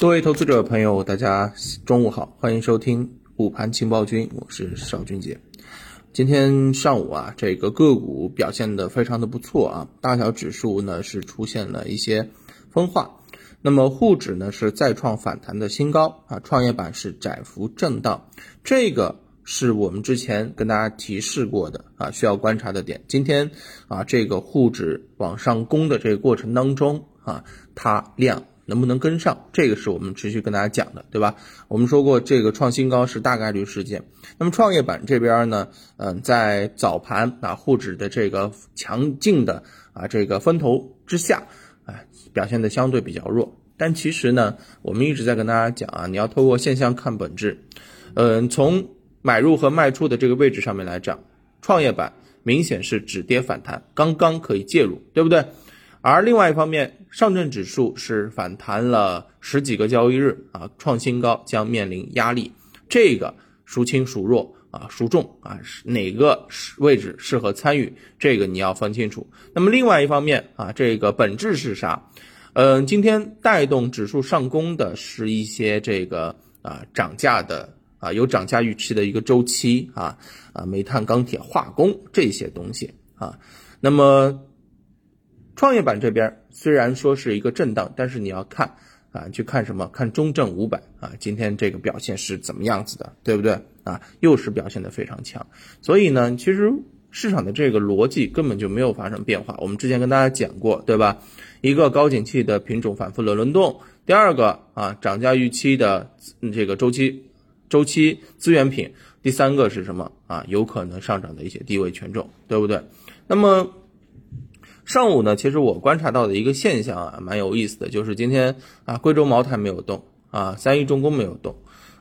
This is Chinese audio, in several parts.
各位投资者朋友，大家中午好，欢迎收听午盘情报君，我是邵军杰。今天上午啊，这个个股表现的非常的不错啊，大小指数呢是出现了一些分化，那么沪指呢是再创反弹的新高啊，创业板是窄幅震荡，这个是我们之前跟大家提示过的啊，需要观察的点。今天啊，这个沪指往上攻的这个过程当中啊，它量。能不能跟上？这个是我们持续跟大家讲的，对吧？我们说过，这个创新高是大概率事件。那么创业板这边呢，嗯，在早盘啊沪指的这个强劲的啊这个风头之下，啊表现的相对比较弱。但其实呢，我们一直在跟大家讲啊，你要透过现象看本质。嗯，从买入和卖出的这个位置上面来讲，创业板明显是止跌反弹，刚刚可以介入，对不对？而另外一方面，上证指数是反弹了十几个交易日啊，创新高将面临压力。这个孰轻孰弱啊，孰重啊，是哪个位置适合参与？这个你要分清楚。那么另外一方面啊，这个本质是啥？嗯，今天带动指数上攻的是一些这个啊涨价的啊有涨价预期的一个周期啊啊煤炭、钢铁、化工这些东西啊，那么。创业板这边虽然说是一个震荡，但是你要看啊，去看什么？看中证五百啊，今天这个表现是怎么样子的，对不对啊？又是表现的非常强。所以呢，其实市场的这个逻辑根本就没有发生变化。我们之前跟大家讲过，对吧？一个高景气的品种反复的轮动，第二个啊，涨价预期的这个周期周期资源品，第三个是什么啊？有可能上涨的一些低位权重，对不对？那么。上午呢，其实我观察到的一个现象啊，蛮有意思的，就是今天啊，贵州茅台没有动啊，三一重工没有动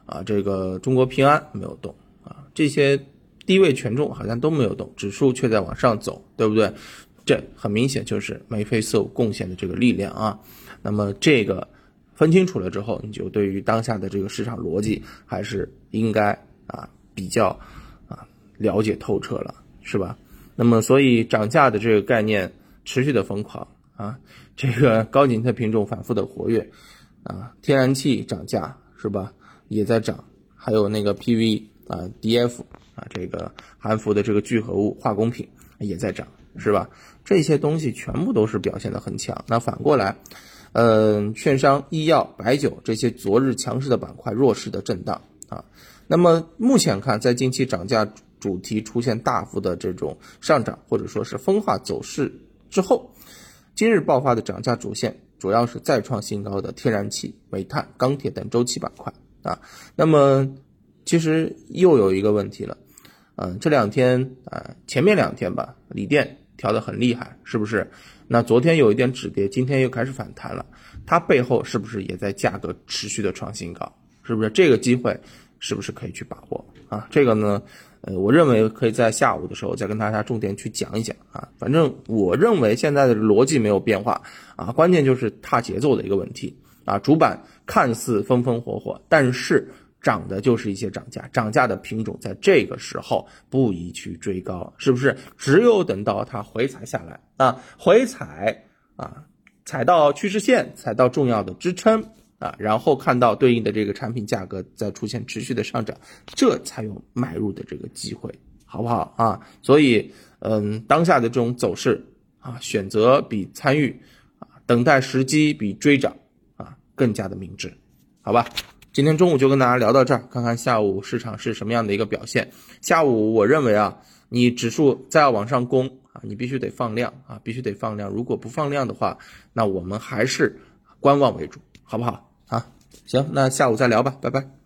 啊，这个中国平安没有动啊，这些低位权重好像都没有动，指数却在往上走，对不对？这很明显就是眉飞色舞贡献的这个力量啊。那么这个分清楚了之后，你就对于当下的这个市场逻辑还是应该啊比较啊了解透彻了，是吧？那么所以涨价的这个概念。持续的疯狂啊，这个高景气品种反复的活跃啊，天然气涨价是吧？也在涨，还有那个 PV 啊，DF 啊，这个含氟的这个聚合物化工品也在涨是吧？这些东西全部都是表现的很强。那反过来，嗯，券商、医药、白酒这些昨日强势的板块弱势的震荡啊。那么目前看，在近期涨价主题出现大幅的这种上涨，或者说是分化走势。之后，今日爆发的涨价主线主要是再创新高的天然气、煤炭、钢铁等周期板块啊。那么，其实又有一个问题了，嗯，这两天啊，前面两天吧，锂电调得很厉害，是不是？那昨天有一点止跌，今天又开始反弹了，它背后是不是也在价格持续的创新高？是不是这个机会是不是可以去把握啊？这个呢？呃，我认为可以在下午的时候再跟大家重点去讲一讲啊。反正我认为现在的逻辑没有变化啊，关键就是踏节奏的一个问题啊。主板看似风风火火，但是涨的就是一些涨价，涨价的品种在这个时候不宜去追高，是不是？只有等到它回踩下来啊，回踩啊，踩到趋势线，踩到重要的支撑。啊，然后看到对应的这个产品价格在出现持续的上涨，这才有买入的这个机会，好不好啊？所以，嗯，当下的这种走势啊，选择比参与啊，等待时机比追涨啊更加的明智，好吧？今天中午就跟大家聊到这儿，看看下午市场是什么样的一个表现。下午我认为啊，你指数再往上攻啊，你必须得放量啊，必须得放量。如果不放量的话，那我们还是观望为主，好不好？好，行，那下午再聊吧，拜拜。